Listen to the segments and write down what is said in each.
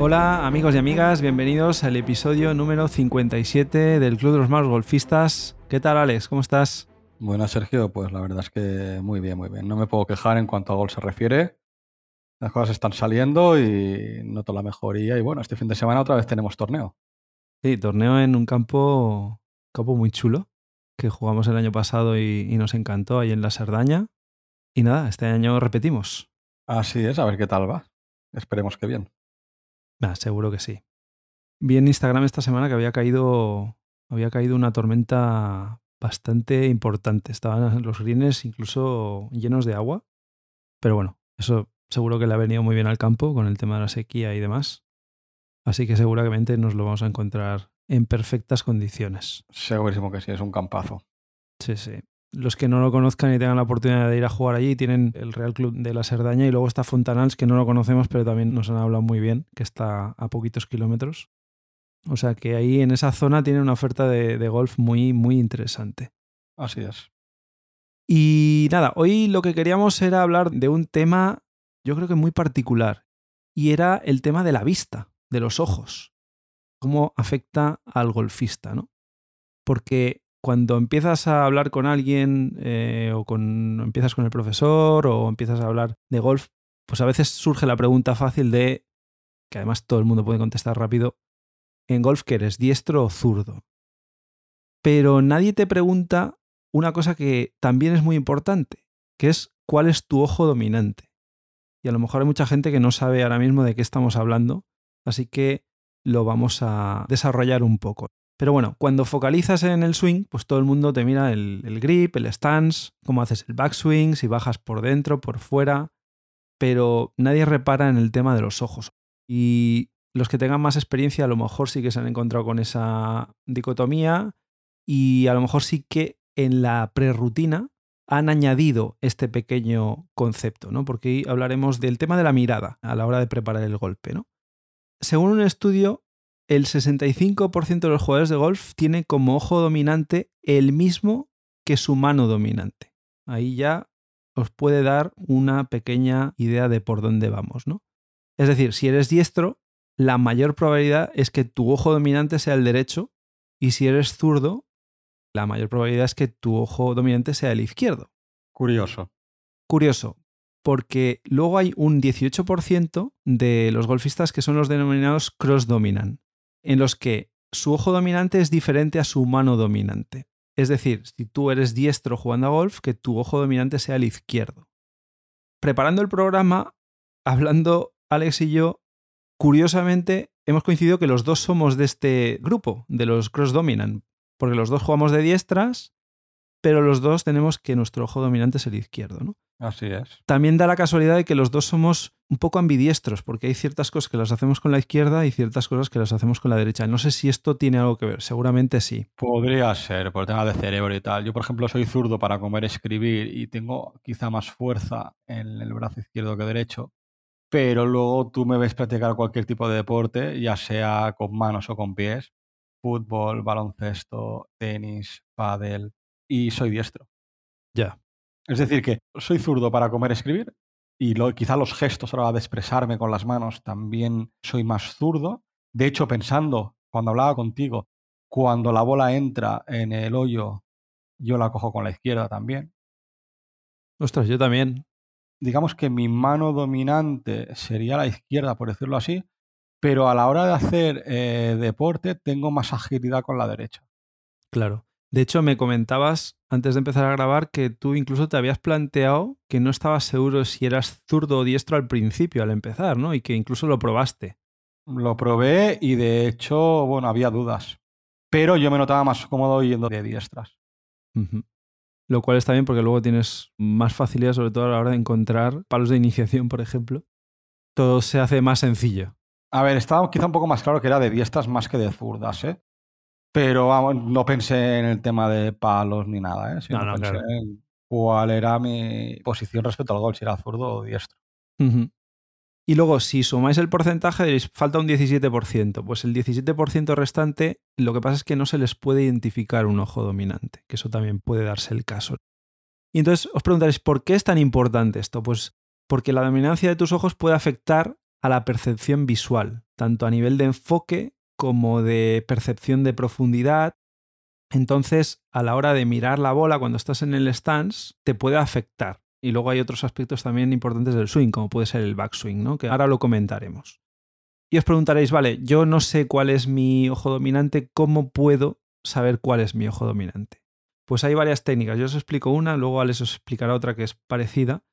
Hola amigos y amigas, bienvenidos al episodio número 57 del Club de los Malos Golfistas. ¿Qué tal Alex? ¿Cómo estás? Buenas Sergio, pues la verdad es que muy bien, muy bien. No me puedo quejar en cuanto a gol se refiere. Las cosas están saliendo y noto la mejoría. Y bueno, este fin de semana otra vez tenemos torneo. Sí, torneo en un campo, campo muy chulo que jugamos el año pasado y, y nos encantó ahí en la Sardaña. Y nada, este año repetimos. Así es, a ver qué tal va. Esperemos que bien. Seguro que sí. Vi en Instagram esta semana que había caído, había caído una tormenta bastante importante. Estaban los greens incluso llenos de agua. Pero bueno, eso seguro que le ha venido muy bien al campo con el tema de la sequía y demás. Así que seguramente nos lo vamos a encontrar en perfectas condiciones. Segurísimo que sí, es un campazo. Sí, sí. Los que no lo conozcan y tengan la oportunidad de ir a jugar allí, tienen el Real Club de la Serdaña y luego está Fontanals, que no lo conocemos, pero también nos han hablado muy bien, que está a poquitos kilómetros. O sea que ahí en esa zona tienen una oferta de, de golf muy, muy interesante. Así es. Y nada, hoy lo que queríamos era hablar de un tema, yo creo que muy particular, y era el tema de la vista, de los ojos. Cómo afecta al golfista, ¿no? Porque cuando empiezas a hablar con alguien eh, o con, empiezas con el profesor o empiezas a hablar de golf, pues a veces surge la pregunta fácil de, que además todo el mundo puede contestar rápido, en golf que eres diestro o zurdo. Pero nadie te pregunta una cosa que también es muy importante, que es cuál es tu ojo dominante. Y a lo mejor hay mucha gente que no sabe ahora mismo de qué estamos hablando, así que lo vamos a desarrollar un poco. Pero bueno, cuando focalizas en el swing, pues todo el mundo te mira el, grip, el stance, cómo haces el backswing, si bajas por dentro, por fuera, pero nadie repara en el tema de los ojos. Y los que tengan más experiencia a lo mejor sí que se han encontrado con esa dicotomía y a lo mejor sí que en la prerrutina han añadido este pequeño concepto, ¿no? Porque hoy hablaremos del tema de la mirada a la hora de preparar el golpe, ¿no? Según un estudio, el 65% de los jugadores de golf tiene como ojo dominante el mismo que su mano dominante. Ahí ya os puede dar una pequeña idea de por dónde vamos, ¿no? Es decir, si eres diestro, la mayor probabilidad es que tu ojo dominante sea el derecho y si eres zurdo, la mayor probabilidad es que tu ojo dominante sea el izquierdo. Curioso. Curioso, porque luego hay un 18% de los golfistas que son los denominados cross dominant, en los que su ojo dominante es diferente a su mano dominante. Es decir, si tú eres diestro jugando a golf, que tu ojo dominante sea el izquierdo. Preparando el programa, hablando Alex y yo, curiosamente hemos coincidido que los dos somos de este grupo, de los cross dominant, porque los dos jugamos de diestras, pero los dos tenemos que nuestro ojo dominante es el izquierdo, ¿no? Así es. También da la casualidad de que los dos somos un poco ambidiestros, porque hay ciertas cosas que las hacemos con la izquierda y ciertas cosas que las hacemos con la derecha. No sé si esto tiene algo que ver, seguramente sí. Podría ser, por el tema de cerebro y tal. Yo, por ejemplo, soy zurdo para comer escribir y tengo quizá más fuerza en el brazo izquierdo que derecho, pero luego tú me ves practicar cualquier tipo de deporte, ya sea con manos o con pies, fútbol, baloncesto, tenis, pádel, y soy diestro. Ya. Es decir, que soy zurdo para comer escribir y lo, quizá los gestos a la hora de expresarme con las manos también soy más zurdo. De hecho, pensando, cuando hablaba contigo, cuando la bola entra en el hoyo, yo la cojo con la izquierda también. Ostras, yo también. Digamos que mi mano dominante sería la izquierda, por decirlo así, pero a la hora de hacer eh, deporte tengo más agilidad con la derecha. Claro. De hecho, me comentabas antes de empezar a grabar que tú incluso te habías planteado que no estabas seguro si eras zurdo o diestro al principio, al empezar, ¿no? Y que incluso lo probaste. Lo probé y de hecho, bueno, había dudas. Pero yo me notaba más cómodo yendo de diestras. Uh -huh. Lo cual está bien porque luego tienes más facilidad, sobre todo a la hora de encontrar palos de iniciación, por ejemplo. Todo se hace más sencillo. A ver, estaba quizá un poco más claro que era de diestras más que de zurdas, ¿eh? Pero vamos, no pensé en el tema de palos ni nada, ¿eh? Sino No, no, pensé claro. en cuál era mi posición respecto al gol, si era zurdo o diestro. Uh -huh. Y luego, si sumáis el porcentaje, diréis, falta un 17%. Pues el 17% restante, lo que pasa es que no se les puede identificar un ojo dominante, que eso también puede darse el caso. Y entonces os preguntaréis, ¿por qué es tan importante esto? Pues porque la dominancia de tus ojos puede afectar a la percepción visual, tanto a nivel de enfoque como de percepción de profundidad. Entonces, a la hora de mirar la bola cuando estás en el stance, te puede afectar. Y luego hay otros aspectos también importantes del swing, como puede ser el backswing, ¿no? que ahora lo comentaremos. Y os preguntaréis, vale, yo no sé cuál es mi ojo dominante, ¿cómo puedo saber cuál es mi ojo dominante? Pues hay varias técnicas. Yo os explico una, luego Alex os explicará otra que es parecida.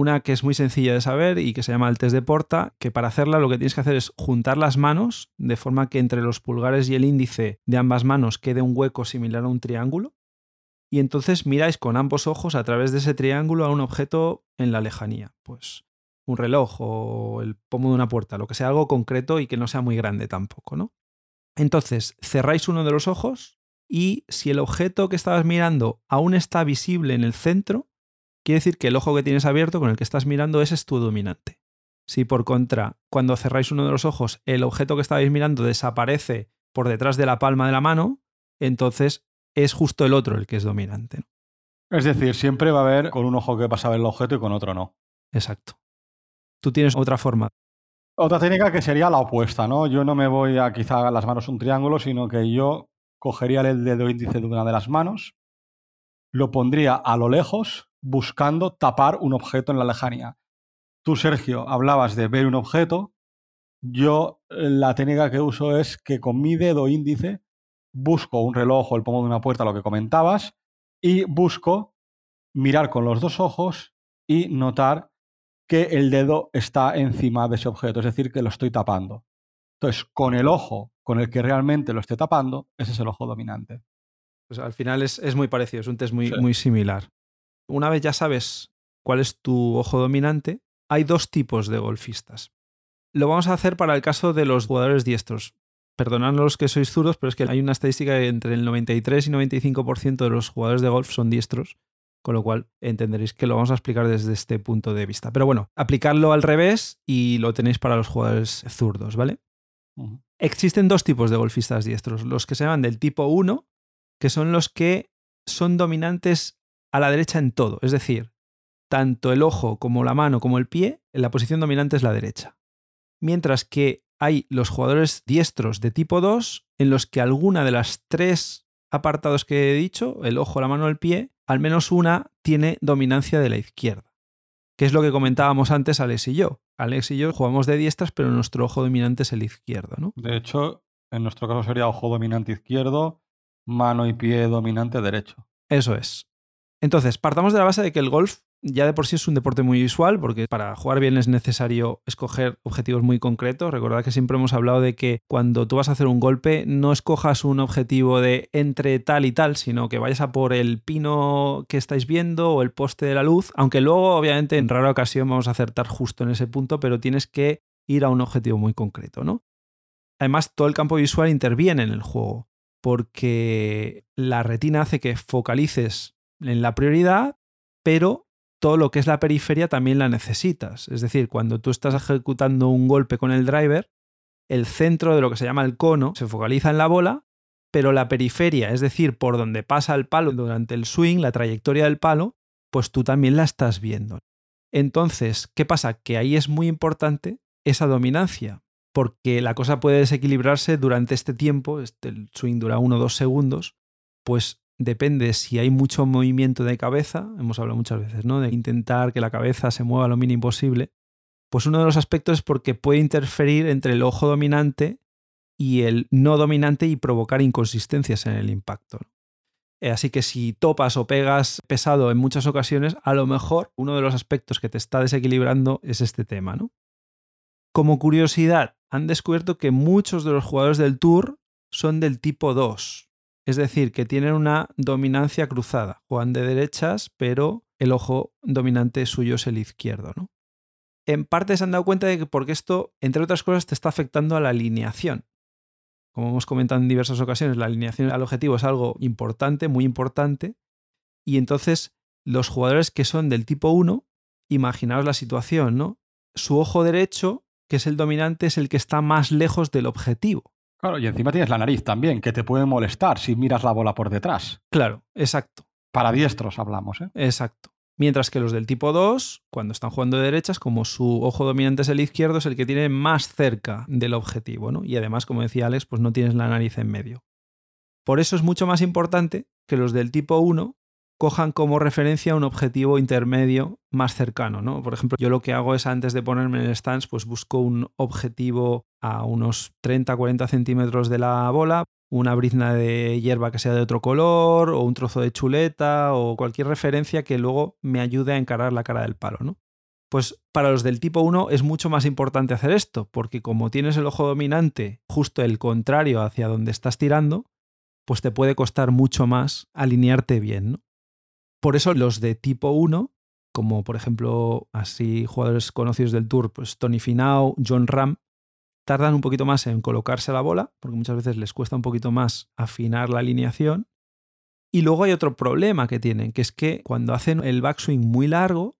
Una que es muy sencilla de saber y que se llama el test de Porta, que para hacerla lo que tienes que hacer es juntar las manos de forma que entre los pulgares y el índice de ambas manos quede un hueco similar a un triángulo. Y entonces miráis con ambos ojos a través de ese triángulo a un objeto en la lejanía. Pues un reloj o el pomo de una puerta, lo que sea algo concreto y que no sea muy grande tampoco, ¿no? Entonces, cerráis uno de los ojos y si el objeto que estabas mirando aún está visible en el centro, quiere decir que el ojo que tienes abierto con el que estás mirando ese es tu dominante. Si por contra, cuando cerráis uno de los ojos, el objeto que estabais mirando desaparece por detrás de la palma de la mano, entonces es justo el otro el que es dominante. Es decir, siempre va a haber con un ojo que pasa a ver el objeto y con otro no. Exacto. Tú tienes otra forma. Otra técnica que sería la opuesta, ¿no? Yo no me voy a quizá a las manos un triángulo, sino que yo cogería el dedo índice de una de las manos, lo pondría a lo lejos, buscando tapar un objeto en la lejanía. Tú, Sergio, hablabas de ver un objeto. Yo eh, la técnica que uso es que con mi dedo índice busco un reloj o el pomo de una puerta, lo que comentabas, y busco mirar con los dos ojos y notar que el dedo está encima de ese objeto, es decir, que lo estoy tapando. Entonces, con el ojo con el que realmente lo esté tapando, ese es el ojo dominante. Pues al final es, muy parecido, es un test muy, muy similar. Una vez ya sabes cuál es tu ojo dominante, hay dos tipos de golfistas. Lo vamos a hacer para el caso de los jugadores diestros. Perdonadnos los que sois zurdos, pero es que hay una estadística de entre el 93 y 95% de los jugadores de golf son diestros con lo cual entenderéis que lo vamos a explicar desde este punto de vista. Pero bueno, aplicarlo al revés y lo tenéis para los jugadores zurdos, ¿vale? Existen dos tipos de golfistas diestros, los que se llaman del tipo 1, que son los que son dominantes a la derecha en todo, es decir, tanto el ojo como la mano como el pie, la posición dominante es la derecha. Mientras que hay los jugadores diestros de tipo 2 en los que alguna de las tres apartados que he dicho, el ojo, la mano, el pie, al menos una tiene dominancia de la izquierda, que es lo que comentábamos antes Alex y yo. Alex y yo jugamos de diestras, pero nuestro ojo dominante es el izquierdo, ¿no? De hecho, en nuestro caso sería ojo dominante izquierdo, mano y pie dominante derecho. Eso es. Entonces, partamos de la base de que el golf ya de por sí es un deporte muy visual, porque para jugar bien es necesario escoger objetivos muy concretos. Recordad que siempre hemos hablado de que cuando tú vas a hacer un golpe, no escojas un objetivo de entre tal y tal, sino que vayas a por el pino que estáis viendo o el poste de la luz, aunque luego, obviamente, en rara ocasión vamos a acertar justo en ese punto, pero tienes que ir a un objetivo muy concreto, ¿no? Además, todo el campo visual interviene en el juego, porque la retina hace que focalices en la prioridad, pero todo lo que es la periferia también la necesitas. Es decir, cuando tú estás ejecutando un golpe con el driver, el centro de lo que se llama el cono se focaliza en la bola, pero la periferia, es decir, por donde pasa el palo durante el swing, la trayectoria del palo, pues tú también la estás viendo. Entonces, ¿qué pasa? Que ahí es muy importante esa dominancia, porque la cosa puede desequilibrarse durante este tiempo, este, el swing dura uno o dos segundos, pues depende si hay mucho movimiento de cabeza, hemos hablado muchas veces, ¿no? De intentar que la cabeza se mueva lo mínimo posible. Pues uno de los aspectos es porque puede interferir entre el ojo dominante y el no dominante y provocar inconsistencias en el impacto. Eh, así que si topas o pegas pesado en muchas ocasiones, a lo mejor uno de los aspectos que te está desequilibrando es este tema, ¿no? Como curiosidad, han descubierto que muchos de los jugadores del Tour son del tipo 2, es decir, que tienen una dominancia cruzada. Juegan de derechas, pero el ojo dominante suyo es el izquierdo, ¿no? En parte se han dado cuenta de que porque esto, entre otras cosas, te está afectando a la alineación. Como hemos comentado en diversas ocasiones, la alineación al objetivo es algo importante, muy importante. Y entonces, los jugadores que son del tipo 1, imaginaos la situación, ¿no? Su ojo derecho, que es el dominante, es el que está más lejos del objetivo. Claro, y encima tienes la nariz también, que te puede molestar si miras la bola por detrás. Claro, exacto. Para diestros hablamos, ¿eh? Exacto. Mientras que los del tipo 2, cuando están jugando de derechas, como su ojo dominante es el izquierdo, es el que tiene más cerca del objetivo, ¿no? Y además, como decía Alex, pues no tienes la nariz en medio. Por eso es mucho más importante que los del tipo 1 cojan como referencia un objetivo intermedio más cercano, ¿no? Por ejemplo, yo lo que hago es antes de ponerme en el stance, pues busco un objetivo a unos 30-40 centímetros de la bola, una brizna de hierba que sea de otro color, o un trozo de chuleta, o cualquier referencia que luego me ayude a encarar la cara del palo, ¿no? Pues para los del tipo 1 es mucho más importante hacer esto, porque como tienes el ojo dominante justo el contrario hacia donde estás tirando, pues te puede costar mucho más alinearte bien, ¿no? Por eso los de tipo 1, como por ejemplo así jugadores conocidos del Tour, pues Tony Finau, John Ram, tardan un poquito más en colocarse la bola, porque muchas veces les cuesta un poquito más afinar la alineación. Y luego hay otro problema que tienen, que es que cuando hacen el backswing muy largo,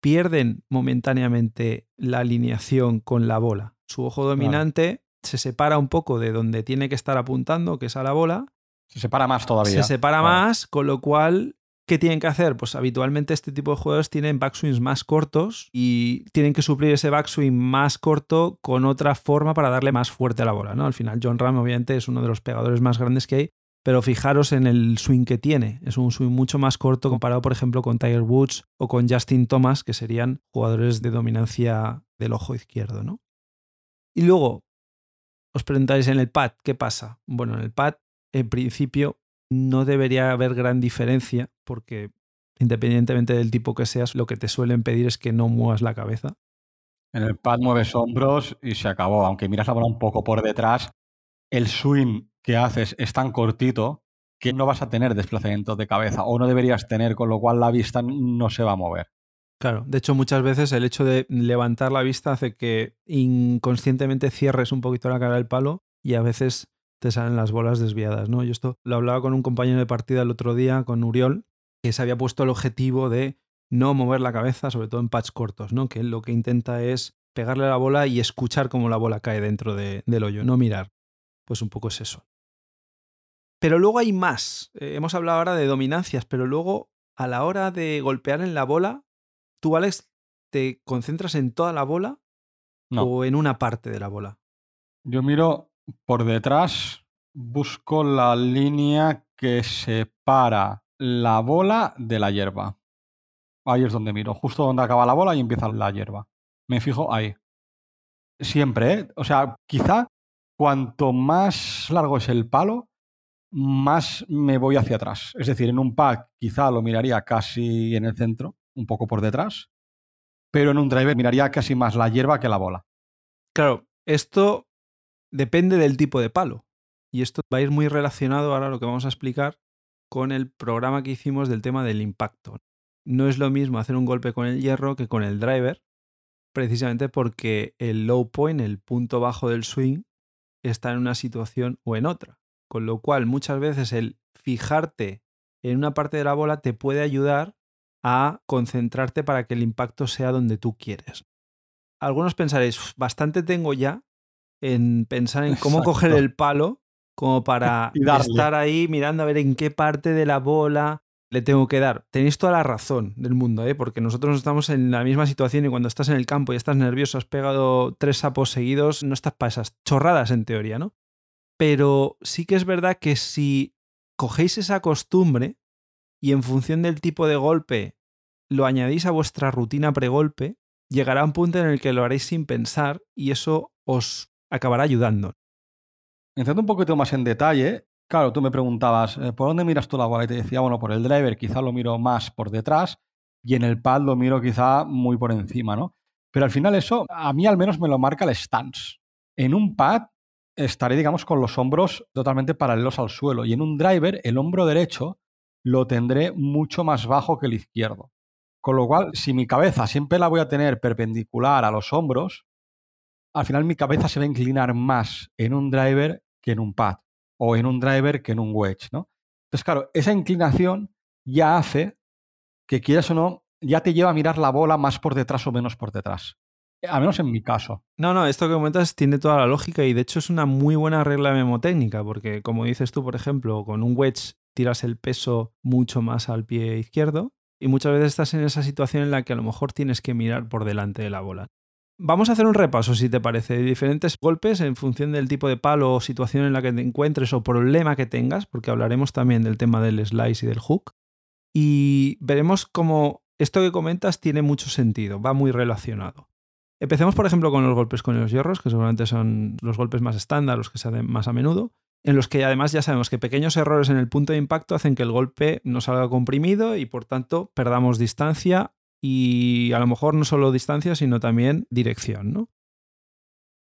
pierden momentáneamente la alineación con la bola. Su ojo dominante se separa un poco de donde tiene que estar apuntando, que es a la bola. Se separa más todavía. Se separa más, con lo cual ¿Qué tienen que hacer? Pues habitualmente este tipo de jugadores tienen backswings más cortos y tienen que suplir ese backswing más corto con otra forma para darle más fuerte a la bola. ¿no? Al final, John Ram obviamente es uno de los pegadores más grandes que hay, pero fijaros en el swing que tiene. Es un swing mucho más corto comparado, por ejemplo, con Tiger Woods o con Justin Thomas, que serían jugadores de dominancia del ojo izquierdo. ¿no? Y luego, os preguntáis en el pad, ¿qué pasa? Bueno, en el pad, en principio, no debería haber gran diferencia porque independientemente del tipo que seas, lo que te suelen pedir es que no muevas la cabeza. En el pad mueves hombros y se acabó. Aunque miras la bola un poco por detrás, el swing que haces es tan cortito que no vas a tener desplazamiento de cabeza o no deberías tener, con lo cual la vista no se va a mover. Claro, de hecho muchas veces el hecho de levantar la vista hace que inconscientemente cierres un poquito la cara del palo y a veces te salen las bolas desviadas, ¿no? Yo esto lo hablaba con un compañero de partida el otro día, con Uriol, que se había puesto el objetivo de no mover la cabeza, sobre todo en patch cortos, ¿no? Que lo que intenta es pegarle a la bola y escuchar cómo la bola cae dentro del hoyo, no mirar. Pues un poco es eso. Pero luego hay más. Eh, hemos hablado ahora de dominancias, pero luego a la hora de golpear en la bola, tú, Alex, te concentras en toda la bola o en una parte de la bola. Yo miro por detrás busco la línea que separa la bola de la hierba. Ahí es donde miro, justo donde acaba la bola y empieza la hierba. Me fijo ahí. Siempre, ¿eh? O sea, quizá cuanto más largo es el palo, más me voy hacia atrás. Es decir, en un pack quizá lo miraría casi en el centro, un poco por detrás, pero en un driver miraría casi más la hierba que la bola. Claro, esto depende del tipo de palo. Y esto va a ir muy relacionado ahora lo que vamos a explicar con el programa que hicimos del tema del impacto. No es lo mismo hacer un golpe con el hierro que con el driver, precisamente porque el low point, el punto bajo del swing, está en una situación o en otra. Con lo cual muchas veces el fijarte en una parte de la bola te puede ayudar a concentrarte para que el impacto sea donde tú quieres. Algunos pensaréis, bastante tengo ya en pensar en cómo coger el palo como para estar ahí mirando a ver en qué parte de la bola le tengo que dar. Tenéis toda la razón del mundo, ¿eh? porque nosotros estamos en la misma situación y cuando estás en el campo y estás nervioso, has pegado tres sapos seguidos, no estás para esas chorradas en teoría, ¿no? Pero sí que es verdad que si cogéis esa costumbre y en función del tipo de golpe lo añadís a vuestra rutina pregolpe, llegará un punto en el que lo haréis sin pensar y eso os acabará ayudando. Entrando un poquito más en detalle, claro, tú me preguntabas, eh, ¿por dónde miras tú la bola? Y te decía, bueno, por el driver quizá lo miro más por detrás y en el pad lo miro quizá muy por encima, ¿no? Pero al final eso, a mí al menos me lo marca el stance. En un pad estaré, digamos, con los hombros totalmente paralelos al suelo y en un driver el hombro derecho lo tendré mucho más bajo que el izquierdo. Con lo cual, si mi cabeza siempre la voy a tener perpendicular a los hombros, al final mi cabeza se va a inclinar más en un driver que en un pad o en un driver que en un wedge, ¿no? Entonces, claro, esa inclinación ya hace que quieras o no, ya te lleva a mirar la bola más por detrás o menos por detrás. Al menos en mi caso. No, no, esto que comentas tiene toda la lógica y de hecho es una muy buena regla memotécnica porque como dices tú, por ejemplo, con un wedge tiras el peso mucho más al pie izquierdo y muchas veces estás en esa situación en la que a lo mejor tienes que mirar por delante de la bola. Vamos a hacer un repaso, si te parece, de diferentes golpes en función del tipo de palo o situación en la que te encuentres o problema que tengas, porque hablaremos también del tema del slice y del hook. Y veremos cómo esto que comentas tiene mucho sentido, va muy relacionado. Empecemos, por ejemplo, con los golpes con los hierros, que seguramente son los golpes más estándar, los que se hacen más a menudo, en los que además ya sabemos que pequeños errores en el punto de impacto hacen que el golpe no salga comprimido y por tanto perdamos distancia y a lo mejor no solo distancia, sino también dirección. ¿no?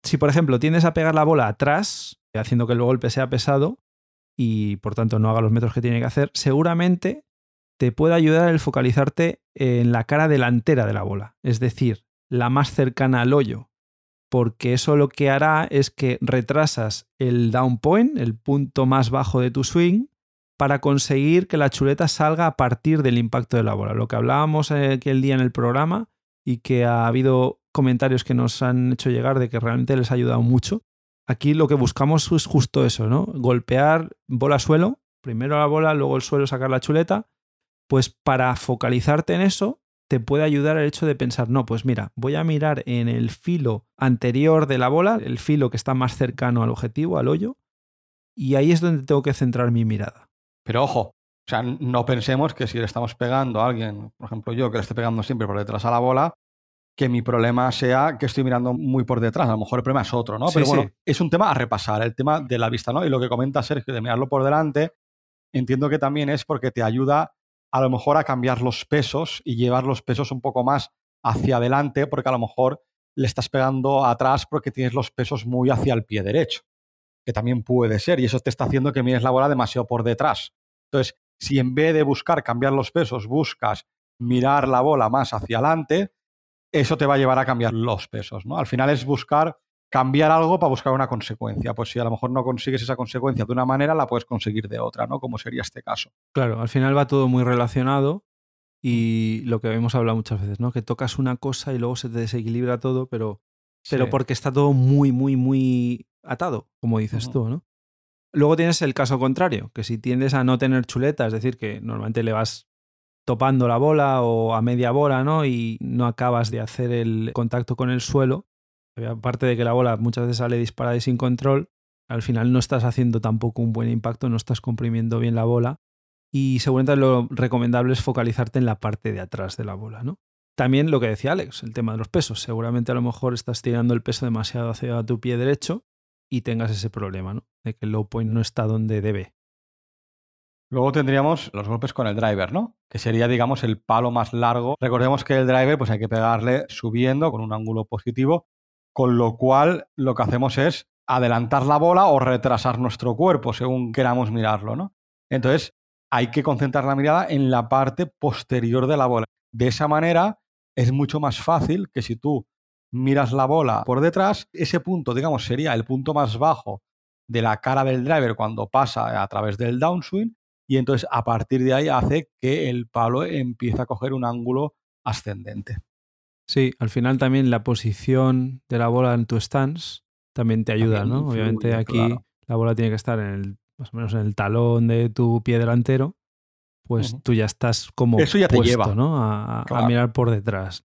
Si, por ejemplo, tiendes a pegar la bola atrás, haciendo que el golpe sea pesado y por tanto no haga los metros que tiene que hacer, seguramente te puede ayudar el focalizarte en la cara delantera de la bola, es decir, la más cercana al hoyo, porque eso lo que hará es que retrasas el down point, el punto más bajo de tu swing, para conseguir que la chuleta salga a partir del impacto de la bola. Lo que hablábamos aquel día en el programa y que ha habido comentarios que nos han hecho llegar de que realmente les ha ayudado mucho. Aquí lo que buscamos es justo eso, ¿no? Golpear bola suelo, primero la bola, luego el suelo sacar la chuleta, pues para focalizarte en eso te puede ayudar el hecho de pensar, no, pues mira, voy a mirar en el filo anterior de la bola, el filo que está más cercano al objetivo, al hoyo, y ahí es donde tengo que centrar mi mirada. Pero ojo, o sea, no pensemos que si le estamos pegando a alguien, por ejemplo yo, que le esté pegando siempre por detrás a la bola, que mi problema sea que estoy mirando muy por detrás. A lo mejor el problema es otro, ¿no? Pero bueno, es un tema a repasar, el tema de la vista, ¿no? Y lo que comenta Sergio de mirarlo por delante, entiendo que también es porque te ayuda a lo mejor a cambiar los pesos y llevar los pesos un poco más hacia adelante, porque a lo mejor le estás pegando atrás porque tienes los pesos muy hacia el pie derecho, que también puede ser, y eso te está haciendo que mires la bola demasiado por detrás. Entonces, si en vez de buscar cambiar los pesos, buscas mirar la bola más hacia adelante, eso te va a llevar a cambiar los pesos. ¿no? Al final es buscar cambiar algo para buscar una consecuencia. Pues si a lo mejor no consigues esa consecuencia de una manera, la puedes conseguir de otra, ¿no? Como sería este caso. Claro, al final va todo muy relacionado y lo que hemos hablado muchas veces, ¿no? Que tocas una cosa y luego se te desequilibra todo, pero, pero porque está todo muy, muy, muy atado, como dices tú, ¿no? Luego tienes el caso contrario, que si tiendes a no tener chuleta, es decir, que normalmente le vas topando la bola o a media bola, ¿no? Y no acabas de hacer el contacto con el suelo, Aparte de que la bola muchas veces sale disparada y sin control, al final no estás haciendo tampoco un buen impacto, no estás comprimiendo bien la bola y seguramente lo recomendable es focalizarte en la parte de atrás de la bola, ¿no? También lo que decía Alex, el tema de los pesos. Seguramente a lo mejor estás tirando el peso demasiado hacia tu pie derecho y tengas ese problema, ¿no? De que el low point no está donde debe. Luego tendríamos los golpes con el driver, ¿no? Que sería, digamos, el palo más largo. Recordemos que el driver, pues hay que pegarle subiendo con un ángulo positivo con lo cual lo que hacemos es adelantar la bola o retrasar nuestro cuerpo, según queramos mirarlo, ¿no? Entonces, hay que concentrar la mirada en la parte posterior de la bola. De esa manera, es mucho más fácil que si tú miras la bola por detrás, ese punto, digamos, sería el punto más bajo de la cara del driver cuando pasa a través del downswing y entonces a partir de ahí hace que el palo empiece a coger un ángulo ascendente. Sí, al final también la posición de la bola en tu stance también te ayuda, ¿no? Obviamente aquí la bola tiene que estar en el, más o menos en el talón de tu pie delantero, pues tú ya estás como Eso ya te lleva. ¿no? A, mirar por detrás.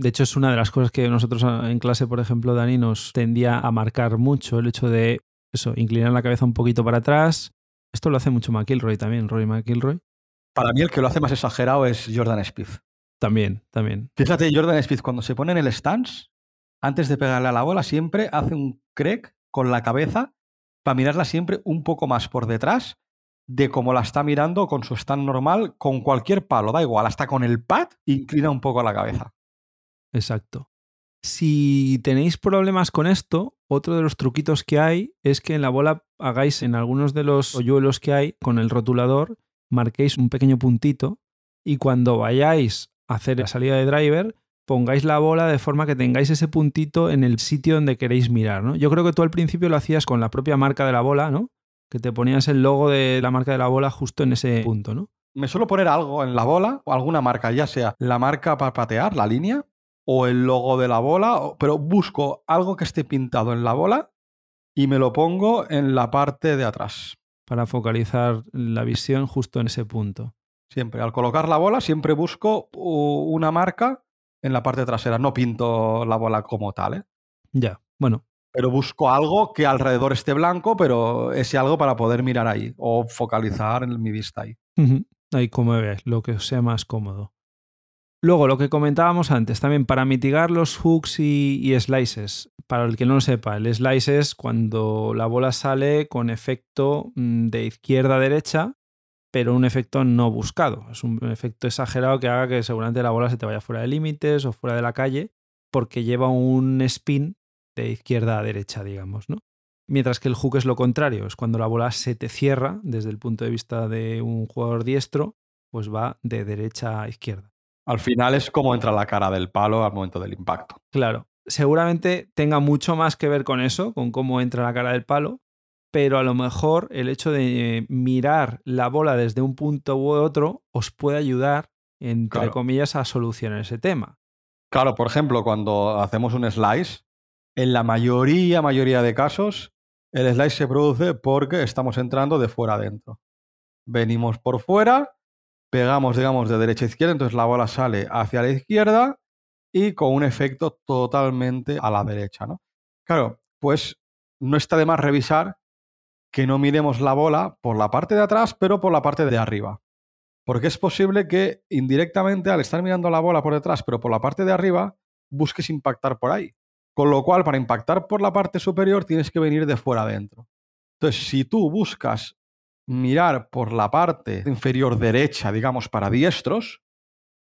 De hecho, es una de las cosas que nosotros en clase, por ejemplo, Dani nos tendía a marcar mucho el hecho de eso, inclinar la cabeza un poquito para atrás. Esto lo hace mucho McIlroy también, Roy McIlroy. Para mí el que lo hace más exagerado es Jordan Spieth. También, también. Fíjate, Jordan Smith, cuando se pone en el stance, antes de pegarle a la bola, siempre hace un crack con la cabeza para mirarla siempre un poco más por detrás de cómo la está mirando con su stand normal, con cualquier palo, da igual, hasta con el pad, inclina un poco la cabeza. Exacto. Si tenéis problemas con esto, otro de los truquitos que hay es que en la bola hagáis en algunos de los hoyuelos que hay con el rotulador, marquéis un pequeño puntito y cuando vayáis hacer la salida de driver, pongáis la bola de forma que tengáis ese puntito en el sitio donde queréis mirar. ¿no? Yo creo que tú al principio lo hacías con la propia marca de la bola, ¿no? Que te ponías el logo de la marca de la bola justo en ese punto, ¿no? Me suelo poner algo en la bola, o alguna marca, ya sea la marca para patear, la línea, o el logo de la bola, pero busco algo que esté pintado en la bola y me lo pongo en la parte de atrás. Para focalizar la visión justo en ese punto. Siempre. Al colocar la bola, siempre busco una marca en la parte trasera. No pinto la bola como tal, ¿eh? Ya, bueno. Pero busco algo que alrededor esté blanco, pero ese algo para poder mirar ahí o focalizar en mi vista ahí. Ahí como ves, lo que sea más cómodo. Luego, lo que comentábamos antes, también para mitigar los hooks y, slices. Para el que no lo sepa, el slice es cuando la bola sale con efecto mm, de izquierda a derecha, pero un efecto no buscado. Es un efecto exagerado que haga que seguramente la bola se te vaya fuera de límites o fuera de la calle, porque lleva un spin de izquierda a derecha, digamos, ¿no? Mientras que el hook es lo contrario, es cuando la bola se te cierra desde el punto de vista de un jugador diestro, pues va de derecha a izquierda. Al final es como entra la cara del palo al momento del impacto. Claro, seguramente tenga mucho más que ver con eso, con cómo entra la cara del palo, pero a lo mejor el hecho de mirar la bola desde un punto u otro os puede ayudar, entre comillas, a solucionar ese tema. Claro, por ejemplo, cuando hacemos un slice, en la mayoría, mayoría de casos, el slice se produce porque estamos entrando de fuera adentro. Venimos por fuera, pegamos, digamos, de derecha a izquierda, entonces la bola sale hacia la izquierda y con un efecto totalmente a la derecha, ¿no? Claro, pues no está de más revisar que no miremos la bola por la parte de atrás, pero por la parte de arriba. Porque es posible que indirectamente, al estar mirando la bola por detrás, pero por la parte de arriba, busques impactar por ahí. Con lo cual, para impactar por la parte superior, tienes que venir de fuera adentro. Entonces, si tú buscas mirar por la parte inferior derecha, digamos, para diestros,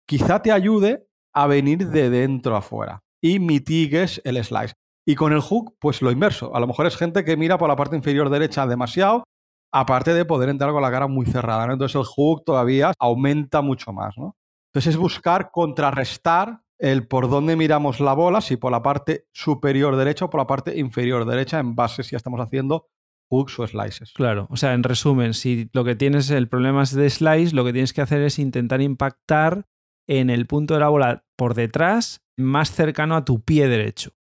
quizá te ayude a venir de dentro afuera y mitigues el slice. Y con el hook, pues lo inverso. A lo mejor es gente que mira por la parte inferior derecha demasiado, aparte de poder entrar con la cara muy cerrada. Entonces el hook todavía aumenta mucho más. ¿no? Entonces es buscar contrarrestar el por dónde miramos la bola, si por la parte superior derecha o por la parte inferior derecha, en base si estamos haciendo hooks o slices. Claro, o sea, en resumen, si lo que tienes, el problema es de slice, lo que tienes que hacer es intentar impactar en el punto de la bola por detrás, más cercano a tu pie derecho.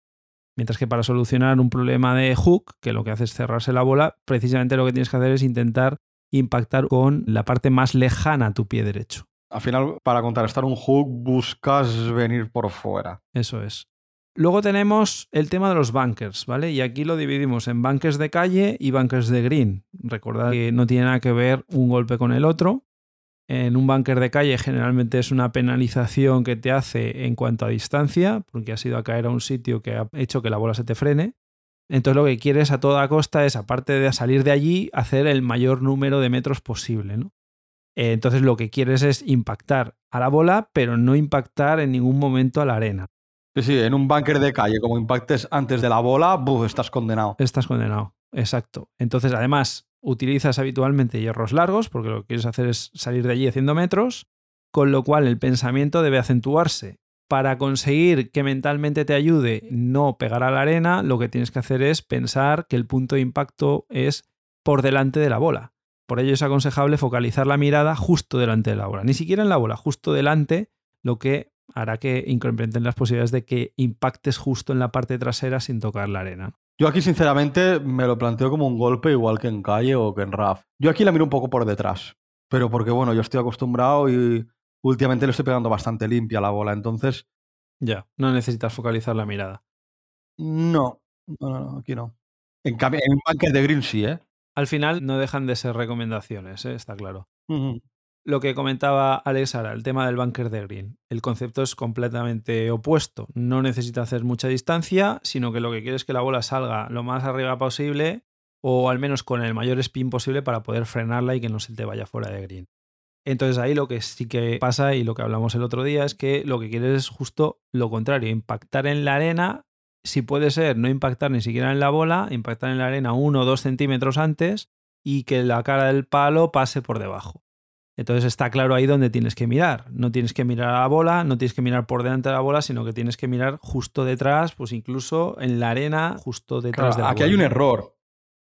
Mientras que para solucionar un problema de hook, que lo que hace es cerrarse la bola, precisamente lo que tienes que hacer es intentar impactar con la parte más lejana a tu pie derecho. Al final, para contrarrestar un hook, buscas venir por fuera. Eso es. Luego tenemos el tema de los bunkers, ¿vale? Y aquí lo dividimos en bunkers de calle y bunkers de green. Recordad que no tiene nada que ver un golpe con el otro. En un bunker de calle generalmente es una penalización que te hace en cuanto a distancia, porque has ido a caer a un sitio que ha hecho que la bola se te frene. Entonces lo que quieres a toda costa es, aparte de salir de allí, hacer el mayor número de metros posible, ¿no? Entonces lo que quieres es impactar a la bola, pero no impactar en ningún momento a la arena. Sí, sí, en un bunker de calle, como impactes antes de la bola, estás condenado. Estás condenado, exacto. Entonces, además, utilizas habitualmente hierros largos, porque lo que quieres hacer es salir de allí haciendo metros, con lo cual el pensamiento debe acentuarse. Para conseguir que mentalmente te ayude no pegar a la arena, lo que tienes que hacer es pensar que el punto de impacto es por delante de la bola. Por ello es aconsejable focalizar la mirada justo delante de la bola. Ni siquiera en la bola, justo delante, lo que hará que incrementen las posibilidades de que impactes justo en la parte trasera sin tocar la arena. Yo aquí, sinceramente, me lo planteo como un golpe igual que en calle o que en RAF. Yo aquí la miro un poco por detrás, pero porque, bueno, yo estoy acostumbrado y últimamente le estoy pegando bastante limpia la bola, entonces... Ya, no necesitas focalizar la mirada. No, no, no, aquí no. En cambio, en un bunker de green sí, ¿eh? Al final no dejan de ser recomendaciones, ¿eh? está claro lo que comentaba Alex ahora, el tema del bunker de green. El concepto es completamente opuesto. No necesita hacer mucha distancia, sino que lo que quiere es que la bola salga lo más arriba posible o al menos con el mayor spin posible para poder frenarla y que no se te vaya fuera de green. Entonces ahí lo que sí que pasa y lo que hablamos el otro día es que lo que quieres es justo lo contrario, impactar en la arena, si puede ser no impactar ni siquiera en la bola, impactar en la arena uno o dos centímetros antes y que la cara del palo pase por debajo. Entonces está claro ahí donde tienes que mirar. No tienes que mirar a la bola, no tienes que mirar por delante de la bola, sino que tienes que mirar justo detrás, pues incluso en la arena, justo detrás de la aquí bola. Aquí hay un error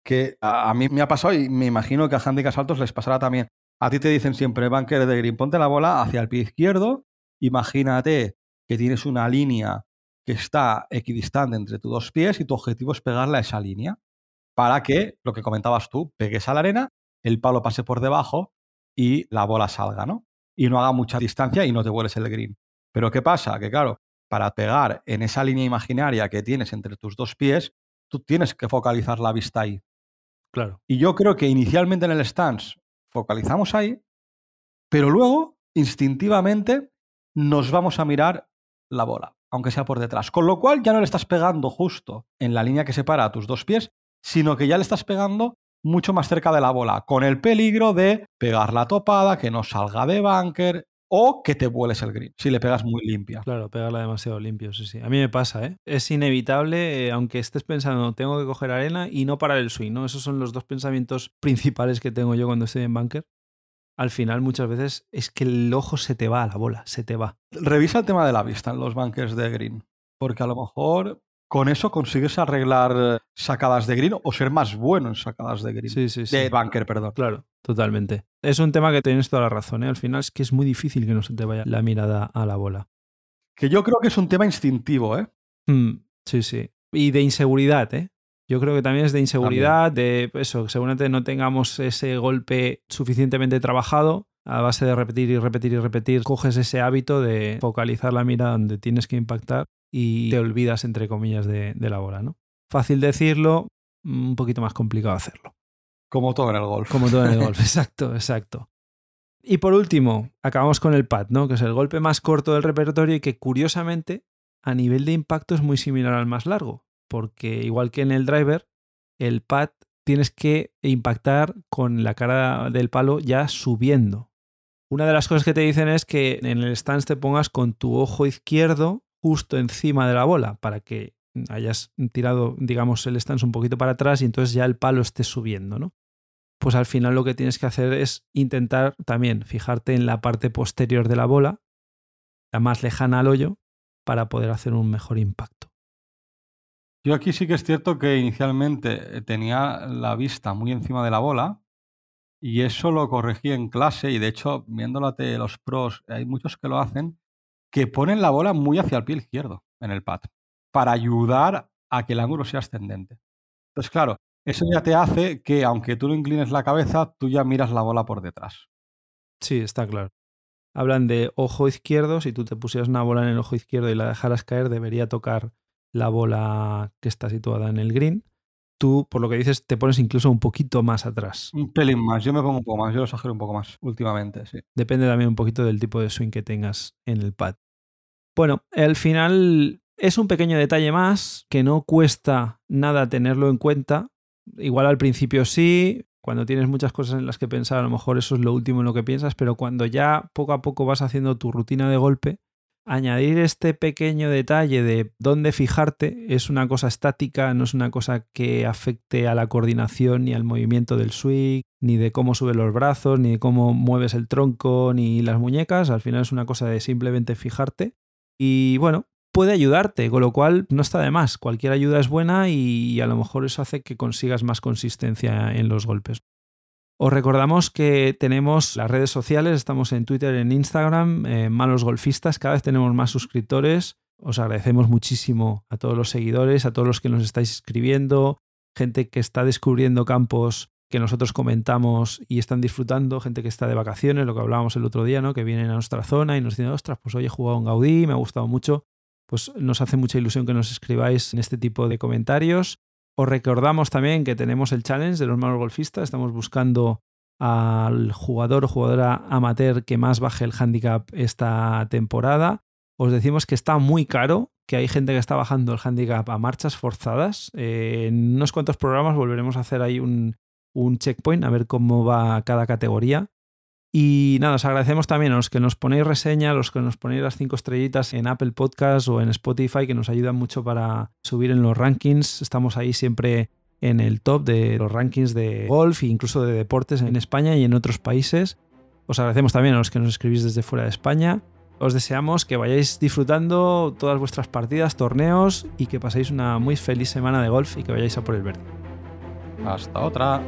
que a, mí me ha pasado y me imagino que a handicaps altos les pasará también. A ti te dicen siempre, bunker de green, ponte la bola hacia el pie izquierdo, imagínate que tienes una línea que está equidistante entre tus dos pies y tu objetivo es pegarla a esa línea para que, lo que comentabas tú, pegues a la arena, el palo pase por debajo y la bola salga, ¿no? y no haga mucha distancia y no te vueles el green. Pero ¿qué pasa? Que claro, para pegar en esa línea imaginaria que tienes entre tus dos pies, tú tienes que focalizar la vista ahí. Claro. Y yo creo que inicialmente en el stance focalizamos ahí, pero luego, instintivamente, nos vamos a mirar la bola, aunque sea por detrás. Con lo cual ya no le estás pegando justo en la línea que separa a tus dos pies, sino que ya le estás pegando mucho más cerca de la bola, con el peligro de pegar la topada, que no salga de bunker, o que te vueles el green si le pegas muy limpia. Claro, pegarla demasiado limpio, sí, sí. A mí me pasa, ¿eh? Es inevitable, eh, aunque estés pensando, tengo que coger arena y no parar el swing, ¿no? Esos son los dos pensamientos principales que tengo yo cuando estoy en bunker. Al final, muchas veces es que el ojo se te va a la bola, se te va. Revisa el tema de la vista en los bunkers de green, porque a lo mejor con eso consigues arreglar sacadas de green o ser más bueno en sacadas de green. Sí, sí, sí. De bunker, perdón. Claro, totalmente. Es un tema que tienes toda la razón. ¿eh? Al final es que es muy difícil que no se te vaya la mirada a la bola. Que yo creo que es un tema instintivo, ¿eh? Mm, sí, sí. Y de inseguridad, ¿eh? Yo creo que también es de inseguridad, de eso, que seguramente no tengamos ese golpe suficientemente trabajado. A base de repetir y repetir y repetir, coges ese hábito de focalizar la mira donde tienes que impactar y te olvidas, entre comillas, de, de la bola, ¿no? Fácil decirlo, un poquito más complicado hacerlo. Como todo en el golf. Como todo en el golf, exacto, exacto. Y por último, acabamos con el pad, ¿no? Que es el golpe más corto del repertorio y que curiosamente a nivel de impacto es muy similar al más largo, porque igual que en el driver, el pad tienes que impactar con la cara del palo ya subiendo. Una de las cosas que te dicen es que en el stance te pongas con tu ojo izquierdo justo encima de la bola para que hayas tirado, digamos, el stance un poquito para atrás y entonces ya el palo esté subiendo, ¿no? Pues al final lo que tienes que hacer es intentar también fijarte en la parte posterior de la bola, la más lejana al hoyo, para poder hacer un mejor impacto. Yo aquí sí que es cierto que inicialmente tenía la vista muy encima de la bola y eso lo corregí en clase y de hecho, viéndolate los pros, hay muchos que lo hacen, que ponen la bola muy hacia el pie izquierdo en el pad para ayudar a que el ángulo sea ascendente. Entonces, claro, eso ya te hace que aunque tú no inclines la cabeza, tú ya miras la bola por detrás. Sí, está claro. Hablan de ojo izquierdo, si tú te pusieras una bola en el ojo izquierdo y la dejaras caer, debería tocar la bola que está situada en el green. Tú, por lo que dices, te pones incluso un poquito más atrás. Un pelín más, yo me pongo un poco más, yo lo exagero un poco más últimamente, sí. Depende también un poquito del tipo de swing que tengas en el pad. Bueno, al final es un pequeño detalle más que no cuesta nada tenerlo en cuenta. Igual al principio sí, cuando tienes muchas cosas en las que pensar, a lo mejor eso es lo último en lo que piensas, pero cuando ya poco a poco vas haciendo tu rutina de golpe, añadir este pequeño detalle de dónde fijarte es una cosa estática, no es una cosa que afecte a la coordinación ni al movimiento del swing, ni de cómo subes los brazos, ni de cómo mueves el tronco, ni las muñecas. Al final es una cosa de simplemente fijarte. Y bueno, puede ayudarte, con lo cual no está de más. Cualquier ayuda es buena y a lo mejor eso hace que consigas más consistencia en los golpes. Os recordamos que tenemos las redes sociales, estamos en Twitter, en Instagram, en Malos Golfistas, cada vez tenemos más suscriptores. Os agradecemos muchísimo a todos los seguidores, a todos los que nos estáis escribiendo, gente que está descubriendo campos que nosotros comentamos y están disfrutando, gente que está de vacaciones, lo que hablábamos el otro día, ¿no? que vienen a nuestra zona y nos dicen, ostras, pues hoy he jugado en Gaudí, me ha gustado mucho pues nos hace mucha ilusión que nos escribáis en este tipo de comentarios. Os recordamos también que tenemos el challenge de los malos golfistas. Estamos buscando al jugador o jugadora amateur que más baje el handicap esta temporada. Os decimos que está muy caro, que hay gente que está bajando el handicap a marchas forzadas. Eh, en unos cuantos programas volveremos a hacer ahí un, un checkpoint, a ver cómo va cada categoría. Y nada, os agradecemos también a los que nos ponéis reseña, a los que nos ponéis las cinco estrellitas en Apple Podcast o en Spotify, que nos ayudan mucho para subir en los rankings. Estamos ahí siempre en el top de los rankings de golf e incluso de deportes en España y en otros países. Os agradecemos también a los que nos escribís desde fuera de España. Os deseamos que vayáis disfrutando todas vuestras partidas, torneos y que paséis una muy feliz semana de golf y que vayáis a por el verde. Hasta otra.